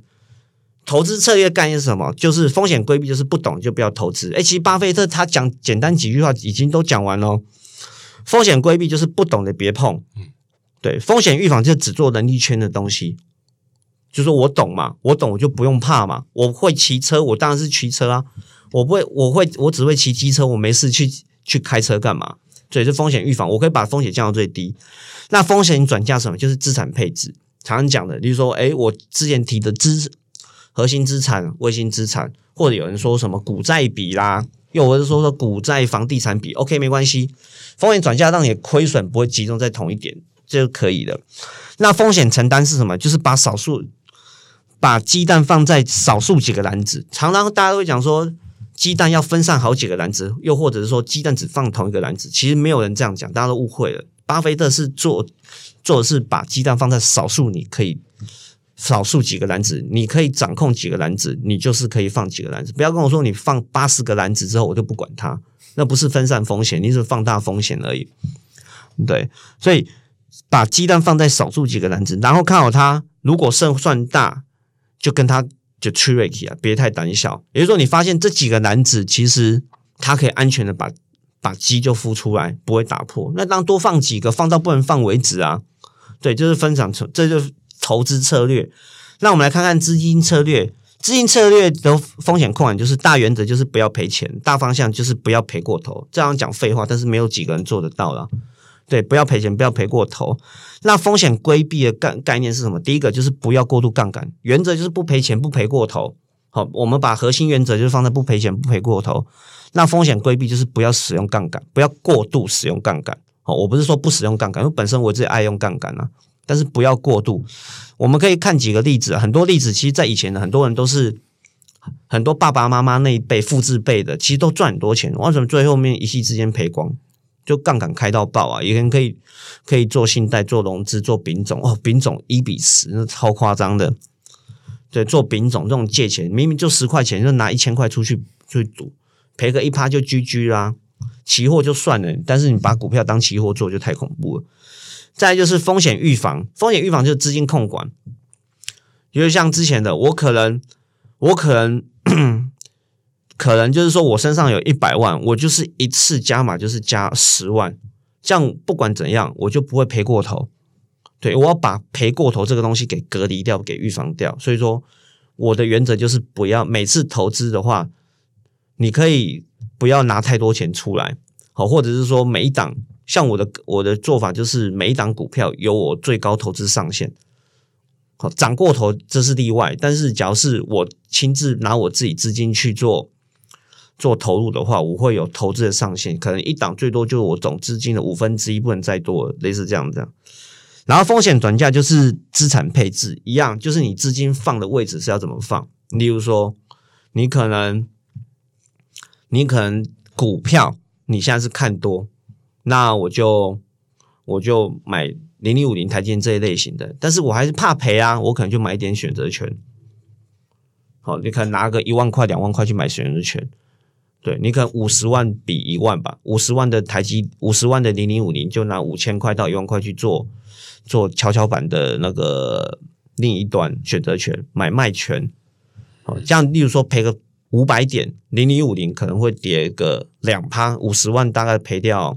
投资策略概念是什么？就是风险规避，就是不懂就不要投资。诶，其实巴菲特他讲简单几句话已经都讲完了。风险规避就是不懂的别碰，对，风险预防就只做能力圈的东西。就说我懂嘛，我懂我就不用怕嘛。我会骑车，我当然是骑车啊。我不会，我会，我只会骑机车，我没事去去开车干嘛？所以是风险预防，我可以把风险降到最低。那风险转嫁什么？就是资产配置。常常讲的，比如说，哎，我之前提的资核心资产、卫星资产，或者有人说什么股债比啦，又或者说说股债房地产比，OK，没关系。风险转嫁让你亏损不会集中在同一点，这就可以了。那风险承担是什么？就是把少数。把鸡蛋放在少数几个篮子，常常大家都会讲说，鸡蛋要分散好几个篮子，又或者是说鸡蛋只放同一个篮子，其实没有人这样讲，大家都误会了。巴菲特是做做的是把鸡蛋放在少数，你可以少数几个篮子，你可以掌控几个篮子，你就是可以放几个篮子。不要跟我说你放八十个篮子之后我就不管它，那不是分散风险，你是放大风险而已。对，所以把鸡蛋放在少数几个篮子，然后看好它，如果胜算大。就跟他就 tricky 啊，别太胆小。也就是说，你发现这几个男子其实他可以安全的把把鸡就孵出来，不会打破。那当多放几个，放到不能放为止啊。对，就是分享，这就是投资策略。那我们来看看资金策略。资金策略的风险控管就是大原则，就是不要赔钱；大方向就是不要赔过头。这样讲废话，但是没有几个人做得到了。对，不要赔钱，不要赔过头。那风险规避的概概念是什么？第一个就是不要过度杠杆，原则就是不赔钱，不赔过头。好，我们把核心原则就是放在不赔钱，不赔过头。那风险规避就是不要使用杠杆，不要过度使用杠杆。好，我不是说不使用杠杆，因为本身我自己爱用杠杆啊，但是不要过度。我们可以看几个例子，很多例子其实在以前的很多人都是很多爸爸妈妈那一辈复制辈的，其实都赚很多钱，为什么最后面一夕之间赔光？就杠杆开到爆啊！有人可以可以做信贷、做融资、做丙种哦，丙种一比十，那超夸张的。对，做丙种这种借钱，明明就十块钱，就拿一千块出去去赌，赔个一趴就 GG 啦。期货就算了，但是你把股票当期货做，就太恐怖了。再就是风险预防，风险预防就是资金控管，就是像之前的，我可能我可能。可能就是说我身上有一百万，我就是一次加码就是加十万，这样不管怎样我就不会赔过头。对我要把赔过头这个东西给隔离掉，给预防掉。所以说我的原则就是不要每次投资的话，你可以不要拿太多钱出来，好，或者是说每一档像我的我的做法就是每一档股票有我最高投资上限，好涨过头这是例外，但是假如是我亲自拿我自己资金去做。做投入的话，我会有投资的上限，可能一档最多就是我总资金的五分之一，不能再多，类似这样这样。然后风险转嫁就是资产配置一样，就是你资金放的位置是要怎么放。例如说，你可能你可能股票你现在是看多，那我就我就买零零五零台积这一类型的，但是我还是怕赔啊，我可能就买一点选择权。好，你可能拿个一万块、两万块去买选择权。对你可能五十万比一万吧，五十万的台积，五十万的零零五零，就拿五千块到一万块去做做跷跷板的那个另一端选择权买卖权，哦，这样例如说赔个五百点零零五零可能会跌个两趴，五十万大概赔掉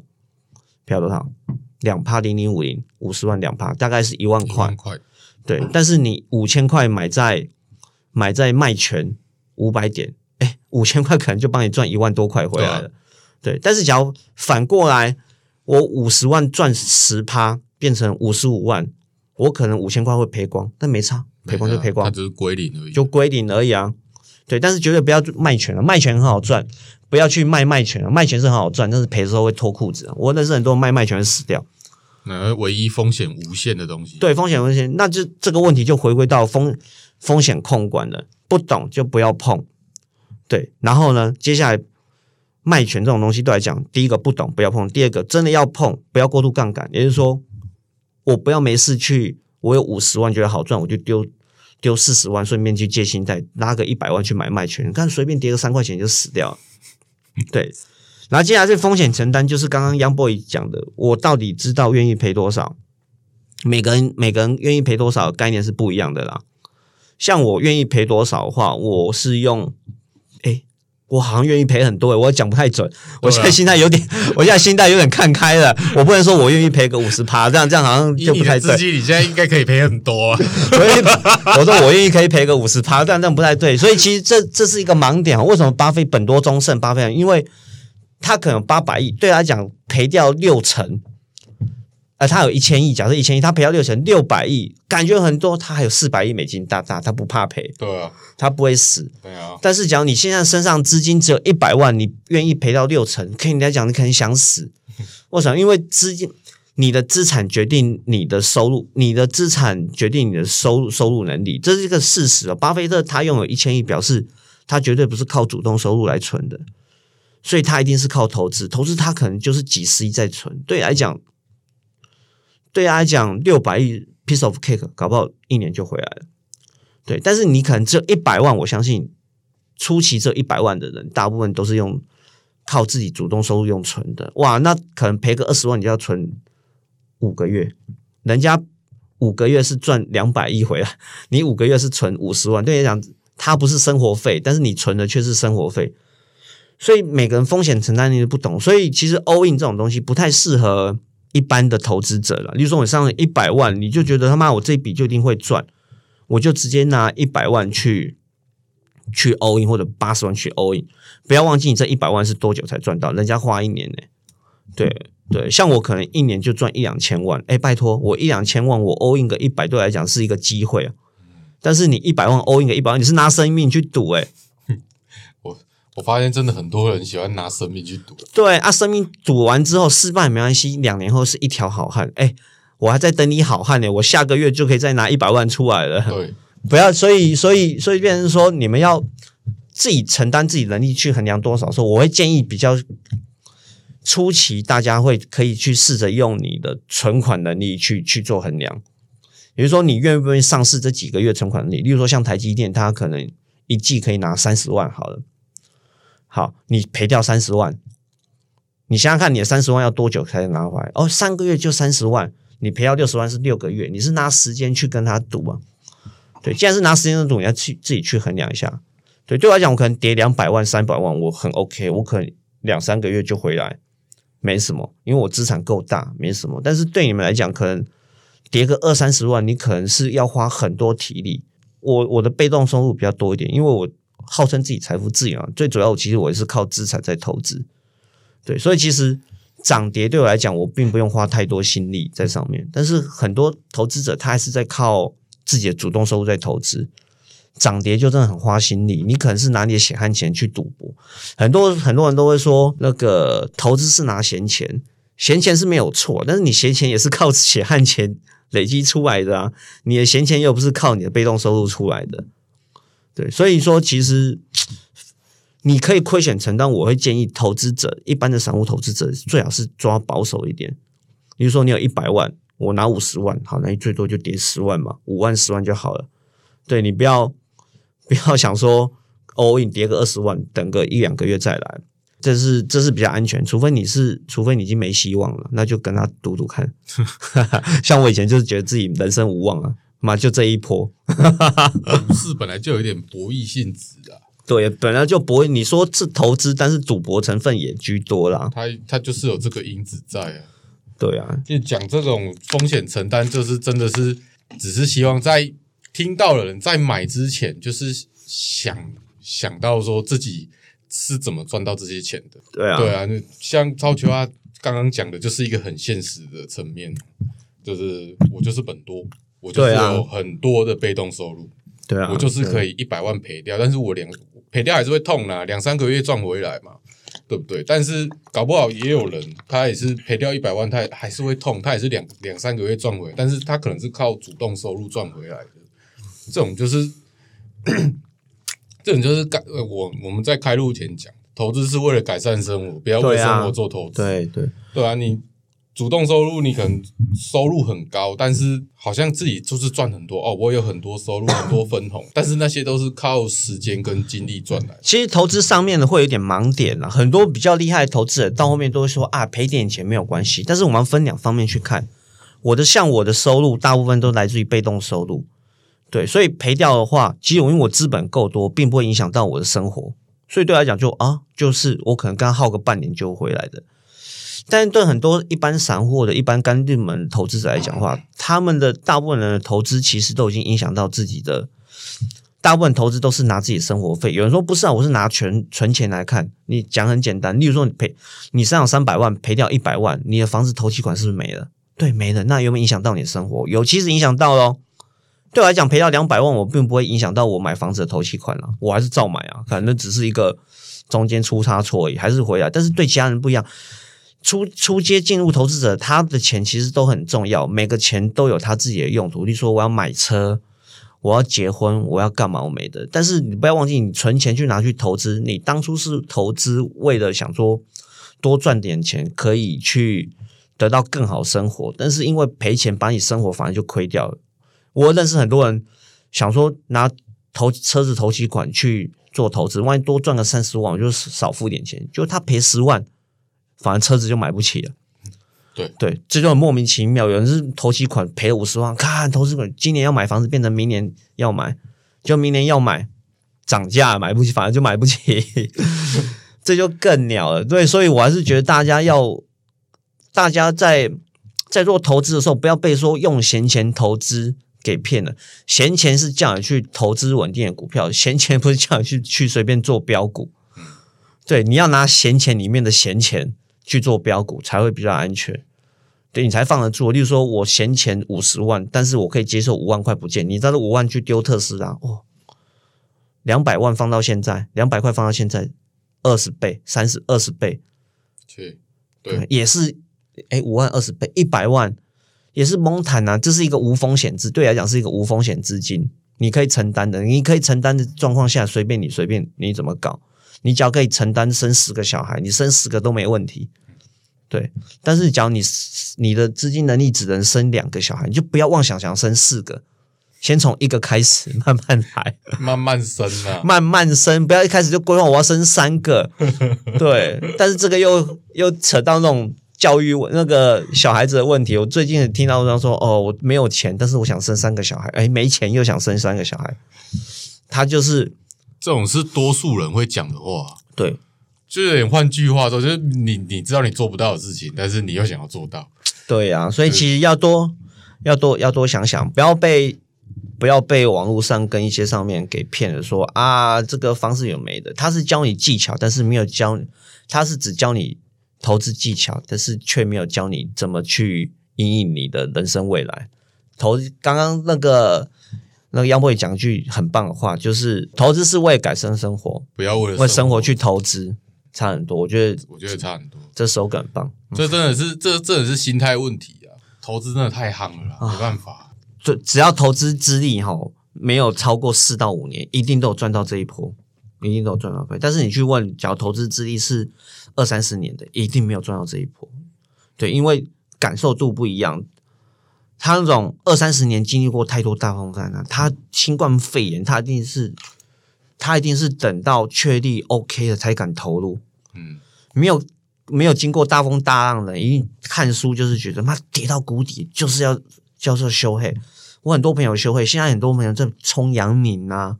赔掉多少？两趴零零五零五十万两趴大概是一万块，对，但是你五千块买在买在卖权五百点。五千块可能就帮你赚一万多块回来了，对。但是，假如反过来，我五十万赚十趴，变成五十五万，我可能五千块会赔光，但没差，赔光就赔光，它只是归零而已，就归零而已啊。对，但是绝对不要卖权了，卖权很好赚，不要去卖卖权了，卖权是很好赚，但是赔的时候会脱裤子。我认识很多卖卖权死掉，那唯一风险无限的东西，对，风险无限，那就这个问题就回归到风风险控管了，不懂就不要碰。对，然后呢？接下来卖权这种东西对来讲，第一个不懂不要碰，第二个真的要碰，不要过度杠杆。也就是说，我不要没事去，我有五十万觉得好赚，我就丢丢四十万，顺便去借信贷，拉个一百万去买卖权，看随便跌个三块钱就死掉了。对，然后接下来是风险承担，就是刚刚杨 boy 讲的，我到底知道愿意赔多少？每个人每个人愿意赔多少概念是不一样的啦。像我愿意赔多少的话，我是用。我好像愿意赔很多、欸，我讲不太准。我现在心态有点，(laughs) 我现在心态有点看开了。我不能说我愿意赔个五十趴，这样这样好像就不太对。的资金，你现在应该可以赔很多啊。我说我愿意可以赔个五十趴，但这样不太对。所以其实这这是一个盲点。为什么巴菲本多终胜？巴菲特因为他可能八百亿，对他来讲赔掉六成，呃，他有一千亿，假设一千亿，他赔到六成，六百亿，感觉很多，他还有四百亿美金大大，他不怕赔，对啊，他不会死。对啊，但是，假如你现在身上资金只有一百万，你愿意赔到六成，可以来讲，你可能想死。(laughs) 为什么？因为资金，你的资产决定你的收入，你的资产决定你的收入收入能力，这是一个事实哦。巴菲特他拥有一千亿，表示他绝对不是靠主动收入来存的，所以他一定是靠投资。投资他可能就是几十亿在存，对你来讲，对他来讲六百亿 piece of cake，搞不好一年就回来了。对，但是你可能只有一百万，我相信初期这一百万的人，大部分都是用靠自己主动收入用存的。哇，那可能赔个二十万，你就要存五个月，人家五个月是赚两百亿回来，你五个月是存五十万，对你讲，它不是生活费，但是你存的却是生活费。所以每个人风险承担力都不同，所以其实 all in 这种东西不太适合一般的投资者了。例如说，我上了一百万，你就觉得他妈我这一笔就一定会赚，我就直接拿一百万去去 all in 或者八十万去 all in，不要忘记你这一百万是多久才赚到，人家花一年呢、对对，像我可能一年就赚一两千万，哎，拜托我一两千万我 all in 个一百，对来讲是一个机会啊。但是你一百万 all in 个一百万，你是拿生命去赌哎、我发现真的很多人喜欢拿生命去赌，对啊，生命赌完之后失败没关系，两年后是一条好汉。哎，我还在等你好汉呢，我下个月就可以再拿一百万出来了。对，不要，所以所以所以变成说，你们要自己承担自己能力去衡量多少。说我会建议比较初期，大家会可以去试着用你的存款能力去去做衡量。比如说，你愿不愿意上市这几个月存款能力？例如说，像台积电，它可能一季可以拿三十万，好了，好，你赔掉三十万，你想想看，你的三十万要多久才能拿回来？哦，三个月就三十万，你赔掉六十万是六个月，你是拿时间去跟他赌啊？对，既然是拿时间的赌，你要去自己去衡量一下。对，对我来讲，我可能跌两百万、三百万，我很 OK，我可能两三个月就回来，没什么，因为我资产够大，没什么。但是对你们来讲，可能跌个二三十万，你可能是要花很多体力。我我的被动收入比较多一点，因为我号称自己财富自由，最主要其实我也是靠资产在投资。对，所以其实涨跌对我来讲，我并不用花太多心力在上面。但是很多投资者他还是在靠自己的主动收入在投资，涨跌就真的很花心力。你可能是拿你的血汗钱去赌博，很多很多人都会说，那个投资是拿闲钱，闲钱是没有错，但是你闲钱也是靠血汗钱累积出来的啊，你的闲钱又不是靠你的被动收入出来的。对，所以说其实你可以亏损承担，我会建议投资者，一般的散户投资者最好是抓保守一点。比如说你有一百万，我拿五十万，好，那你最多就跌十万嘛，五万十万就好了。对你不要不要想说 all in 跌个二十万，等个一两个月再来，这是这是比较安全。除非你是，除非你已经没希望了，那就跟他赌赌看。(laughs) 像我以前就是觉得自己人生无望啊，妈就这一波。股市本来就有一点博弈性质啊，(laughs) 对，本来就博弈。你说是投资，但是赌博成分也居多啦。它它就是有这个因子在啊。对啊，就讲这种风险承担，就是真的是只是希望在听到的人在买之前，就是想想到说自己是怎么赚到这些钱的。对啊，对啊，像超球啊刚刚讲的，就是一个很现实的层面，就是我就是本多，我就是有很多的被动收入，对啊，我就是可以。一百万赔掉，但是我两赔掉还是会痛啦，两三个月赚回来嘛，对不对？但是搞不好也有人他也是赔掉一百万，他还是会痛，他也是两两三个月赚回来，但是他可能是靠主动收入赚回来的，这种就是 (clears throat) 这种就是改呃我我们在开路前讲，投资是为了改善生活，不要为生活做投资，对对。对啊，你主动收入你可能收入很高，但是好像自己就是赚很多哦，我有很多收入，很多分红，(coughs) 但是那些都是靠时间跟精力赚来的。其实投资上面呢会有点盲点啦，很多比较厉害的投资人到后面都会说啊赔点钱没有关系，但是我们要分两方面去看。我的像我的收入大部分都来自于被动收入，对，所以赔掉的话，其实我因为我资本够多，并不会影响到我的生活，所以对我来讲就啊，就是我可能刚耗个半年就回来的。但是对很多一般散户的一般干入门投资者来讲的话，他们的大部分人的投资其实都已经影响到自己的。大部分投资都是拿自己生活费。有人说不是啊，我是拿全存钱来看。你讲很简单，例如说你赔你身上三百万赔掉一百万，你的房子投期款是不是没了？对，没了。那有没有影响到你的生活？有，其实影响到喽。对我来讲，赔掉两百万，我并不会影响到我买房子的投期款啊，我还是照买啊。可能只是一个中间出差错而已，还是回来。但是对其他人不一样。出出街进入投资者，他的钱其实都很重要，每个钱都有他自己的用途。例如说，我要买车，我要结婚，我要干嘛？我没的。但是你不要忘记，你存钱去拿去投资，你当初是投资为了想说多赚点钱，可以去得到更好生活。但是因为赔钱，把你生活反而就亏掉了。我认识很多人想说拿投车子投期款去做投资，万一多赚个三十万，我就少付点钱，就他赔十万。反正车子就买不起了，对对，这就很莫名其妙。有人是投期款赔了五十万，看投资款今年要买房子，变成明年要买，就明年要买涨价买不起，反正就买不起，(laughs) 这就更鸟了。对，所以我还是觉得大家要，大家在在做投资的时候，不要被说用闲钱投资给骗了。闲钱是叫你去投资稳定的股票，闲钱不是叫你去去随便做标股。对，你要拿闲钱里面的闲钱。去做标股才会比较安全，对你才放得住。例如说，我闲钱五十万，但是我可以接受五万块不见。你这五万去丢特斯拉，哦，两百万放到现在，两百块放到现在，二十倍、三十、二十倍，对对，也是，哎，五万二十倍，一百万也是蒙坦啊。这是一个无风险资，对来讲是一个无风险资金，你可以承担的，你可以承担的状况下，随便你随便你怎么搞，你只要可以承担生十个小孩，你生十个都没问题。对，但是假如你你的资金能力只能生两个小孩，你就不要妄想想生四个，先从一个开始，慢慢来，(laughs) 慢慢生啊，慢慢生，不要一开始就规划我要生三个。(laughs) 对，但是这个又又扯到那种教育那个小孩子的问题。我最近听到他说，哦，我没有钱，但是我想生三个小孩，哎，没钱又想生三个小孩，他就是这种是多数人会讲的话，对。就有点换句话说，就是你你知道你做不到的事情，但是你又想要做到。对呀，所以其实要多要多要多想想，不要被不要被网络上跟一些上面给骗了。说啊，这个方式有没的？他是教你技巧，但是没有教，他是只教你投资技巧，但是却没有教你怎么去引领你的人生未来。投刚刚那个那个央博也讲一句很棒的话，就是投资是为了改善生活，不要为了为生活去投资。差很多，我觉得，我觉得差很多。这手感棒，这真的是，这真的是心态问题啊！投资真的太夯了，没办法。就只要投资资历哈，没有超过四到五年，一定都有赚到这一波，一定都有赚到费。但是你去问，假如投资资历是二三十年的，一定没有赚到这一波。对，因为感受度不一样。他那种二三十年经历过太多大风灾了，他新冠肺炎，他一定是。他一定是等到确立 OK 了才敢投入，嗯，没有没有经过大风大浪的，一定看书就是觉得妈跌到谷底就是要叫做修黑。我很多朋友修会，现在很多朋友在冲阳明啊，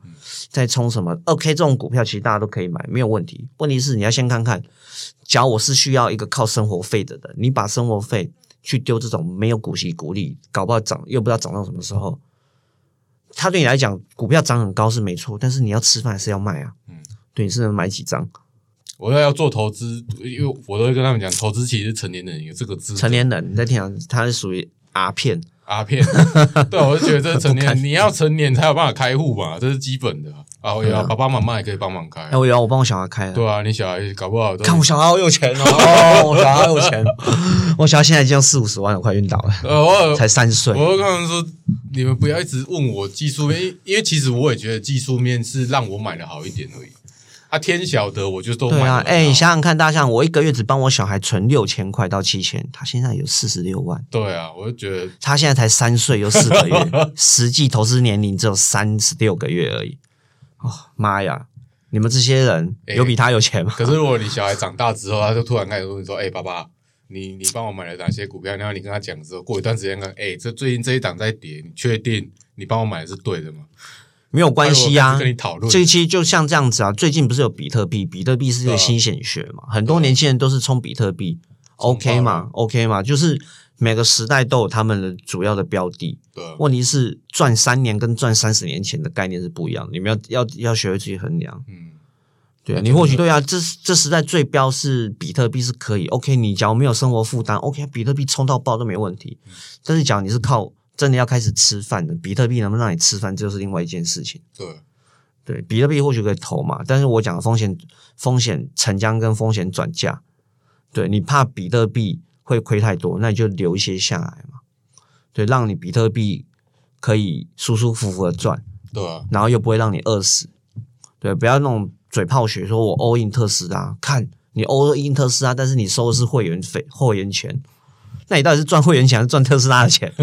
在冲什么 OK 这种股票，其实大家都可以买，没有问题。问题是你要先看看，假如我是需要一个靠生活费的人，你把生活费去丢这种没有股息股利，搞不好涨又不知道涨到什么时候。他对你来讲，股票涨很高是没错，但是你要吃饭还是要卖啊？嗯，对，你是能买几张？我要要做投资，因为我都会跟他们讲，投资其实是成年人有这个资。成年人你在听，他是属于阿片。阿片，(laughs) 对，我就觉得这成年，(laughs) 你要成年才有办法开户嘛，这是基本的。啊，我要爸爸妈妈也可以帮忙开。哎，我要我帮我小孩开。对啊，你小孩搞不好。看我小孩好有钱 (laughs) 哦，我小孩好有钱。(laughs) 我小孩现在已经四五十万了，快晕倒了。呃，才三岁。我跟他们说，你们不要一直问我技术面，因为其实我也觉得技术面是让我买的好一点而已。他天晓得，我就都对啊。哎，你想想看，大象，我一个月只帮我小孩存六千块到七千，他现在有四十六万。对啊，我就觉得他现在才三岁，有四个月，(laughs) 实际投资年龄只有三十六个月而已。哦妈呀！你们这些人有比他有钱吗？可是如果你小孩长大之后，他就突然开始问你说：“哎，爸爸，你你帮我买了哪些股票？”然后你跟他讲之后，过一段时间看，哎，这最近这一档在跌，你确定你帮我买的是对的吗？没有关系啊他如果开始。跟你讨论，这一期就像这样子啊，最近不是有比特币？比特币是个新显学嘛，很多年轻人都是冲比特币冲，OK 爆嘛，OK 嘛，就是每个时代都有他们的主要的标的。对啊，问题是赚三年跟赚三十年前的概念是不一样的，你们要要要学会自己衡量。嗯，对啊，你或许对啊，这这时代最标是比特币是可以，OK，你假如没有生活负担，OK，比特币冲到爆都没问题。嗯但是假如你是靠真的要开始吃饭的，比特币能不能让你吃饭，这就是另外一件事情。对，对，比特币或许可以投嘛，但是我讲的风险风险沉降跟风险转嫁，对你怕比特币会亏太多，那你就留一些下来嘛，对，让你比特币可以舒舒服服的赚，对啊，然后又不会让你饿死，对，不要那种嘴炮学说我 all in 特斯拉，看你 all in 特斯拉，但是你收的是会员费会员钱，那你到底是赚会员钱还是赚特斯拉的钱？(laughs)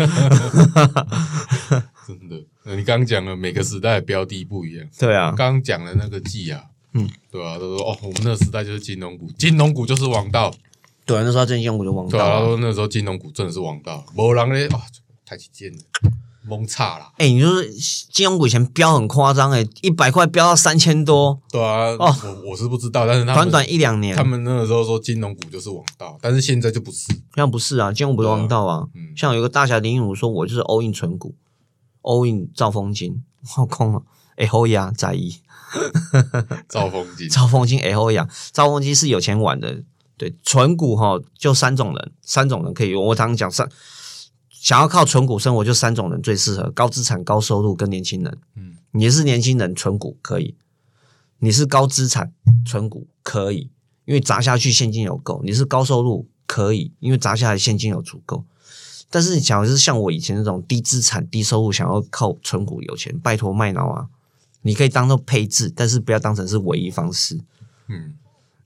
真的。呃你刚刚讲了每个时代的标的不一样，对啊，刚刚讲的那个季啊，嗯，对啊，都说哦，我们那个时代就是金融股，金融股就是王道，(laughs) 对啊，那时候金融股就王对啊，那时候金融股真的是王道，没人咧啊，太起贱了，蒙差了，哎、你就是金融股以前飙很夸张，哎，一百块飙到三千多，对啊，哦。我我是不知道，但是他们短短一两年，他们那个时候说金融股就是王道，但是现在就不是，像不是啊，金融股都王道啊。嗯，像有个大侠林英武说，我就是 all in 纯股，all in 兆丰金，好空啊，哎后呀在意。(laughs) 兆丰金，兆丰金 L 呀，兆丰金是有钱玩的，对，纯股哈就三种人，三种人可以用。我常常讲三，想要靠纯股生活就三种人最适合：高资产、高收入跟年轻人。嗯，你是年轻人，纯股可以；你是高资产，纯股可以，因为砸下去现金有够；你是高收入，可以，因为砸下来现金有足够。但是，假如是像我以前那种低资产、低收入，想要靠纯股有钱，拜托卖脑啊！你可以当做配置，但是不要当成是唯一方式。嗯，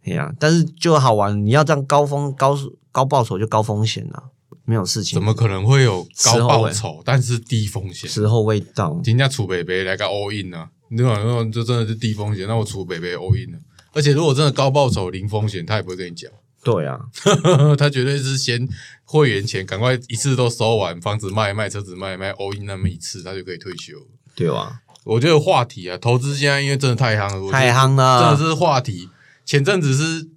哎呀、但是就好玩，你要这样高风高高报酬就高风险啊，没有事情。怎么可能会有高报酬，但是低风险？时候未到？人家储北北来个 all in 啊，那种那种就真的是低风险，那我储北北 all in 了、而且如果真的高报酬零风险，他也不会跟你讲，对啊，(laughs) 他绝对是先会员钱赶快一次都收完，房子卖一卖，车子卖一卖，all in 那么一次，他就可以退休。对啊，我觉得话题啊，投资现在因为真的太夯了，太夯了，真的是话题。前阵子是，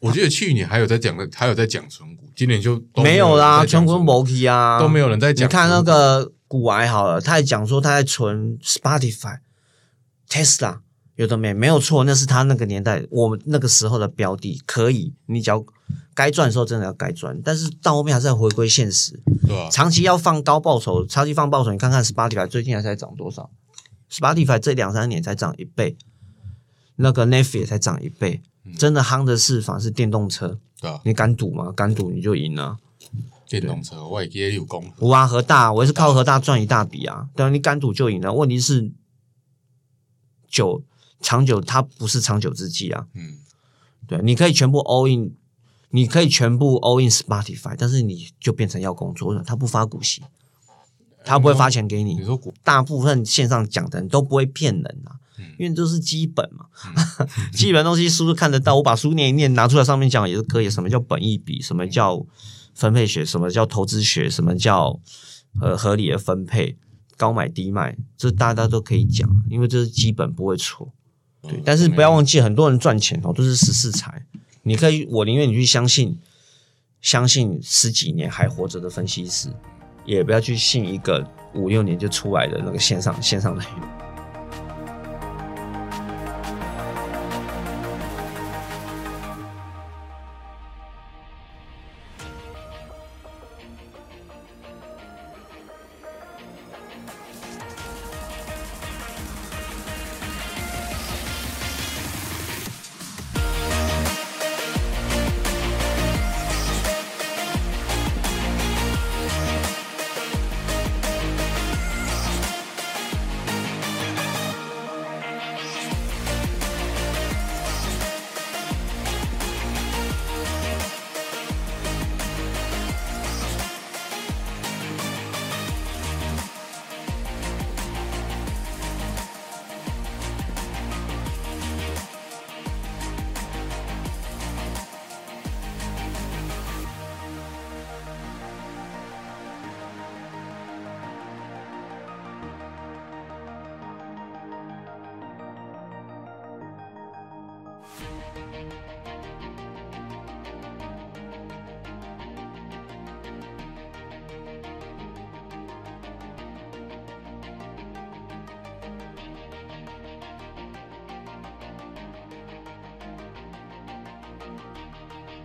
我觉得去年还有在讲的，还有在讲存股，今年就都没有啦，全股 m o 啊，都没有人在讲。你看那个股癌好了，他还讲说他在存 Spotify、Tesla，有的没没有错，那是他那个年代我们那个时候的标的，可以，你只要该赚的时候真的要该赚，但是到后面还是要回归现实，对啊？长期要放高报酬，长期放报酬，你看看 Spotify 最近还在涨多少？Spotify 这两三年才涨一倍，那个 Netflix 也才涨一倍，真的夯的是反而是电动车，对啊？你敢赌吗？敢赌你就赢了。电动车我也也有功，无啊，和大，我也是靠和大赚一大笔啊。对啊，你敢赌就赢了。问题是久长久，它不是长久之计啊。嗯，对，你可以全部 all in，你可以全部 all in Spotify，但是你就变成要工作了，他不发股息，他不会发钱给你。你说股大部分线上讲的人都不会骗人啊，因为这是基本嘛，(laughs) 基本东西是不是看得到。我把书念一念，拿出来上面讲也是可以。什么叫本益比？什么叫分配学？什么叫投资学？什么叫呃合理的分配？高买低卖，这大家都可以讲，因为这是基本不会错。对，但是不要忘记，很多人赚钱哦都是十四财。你可以，我宁愿你去相信，相信十几年还活着的分析师，也不要去信一个五六年就出来的那个线上线上的。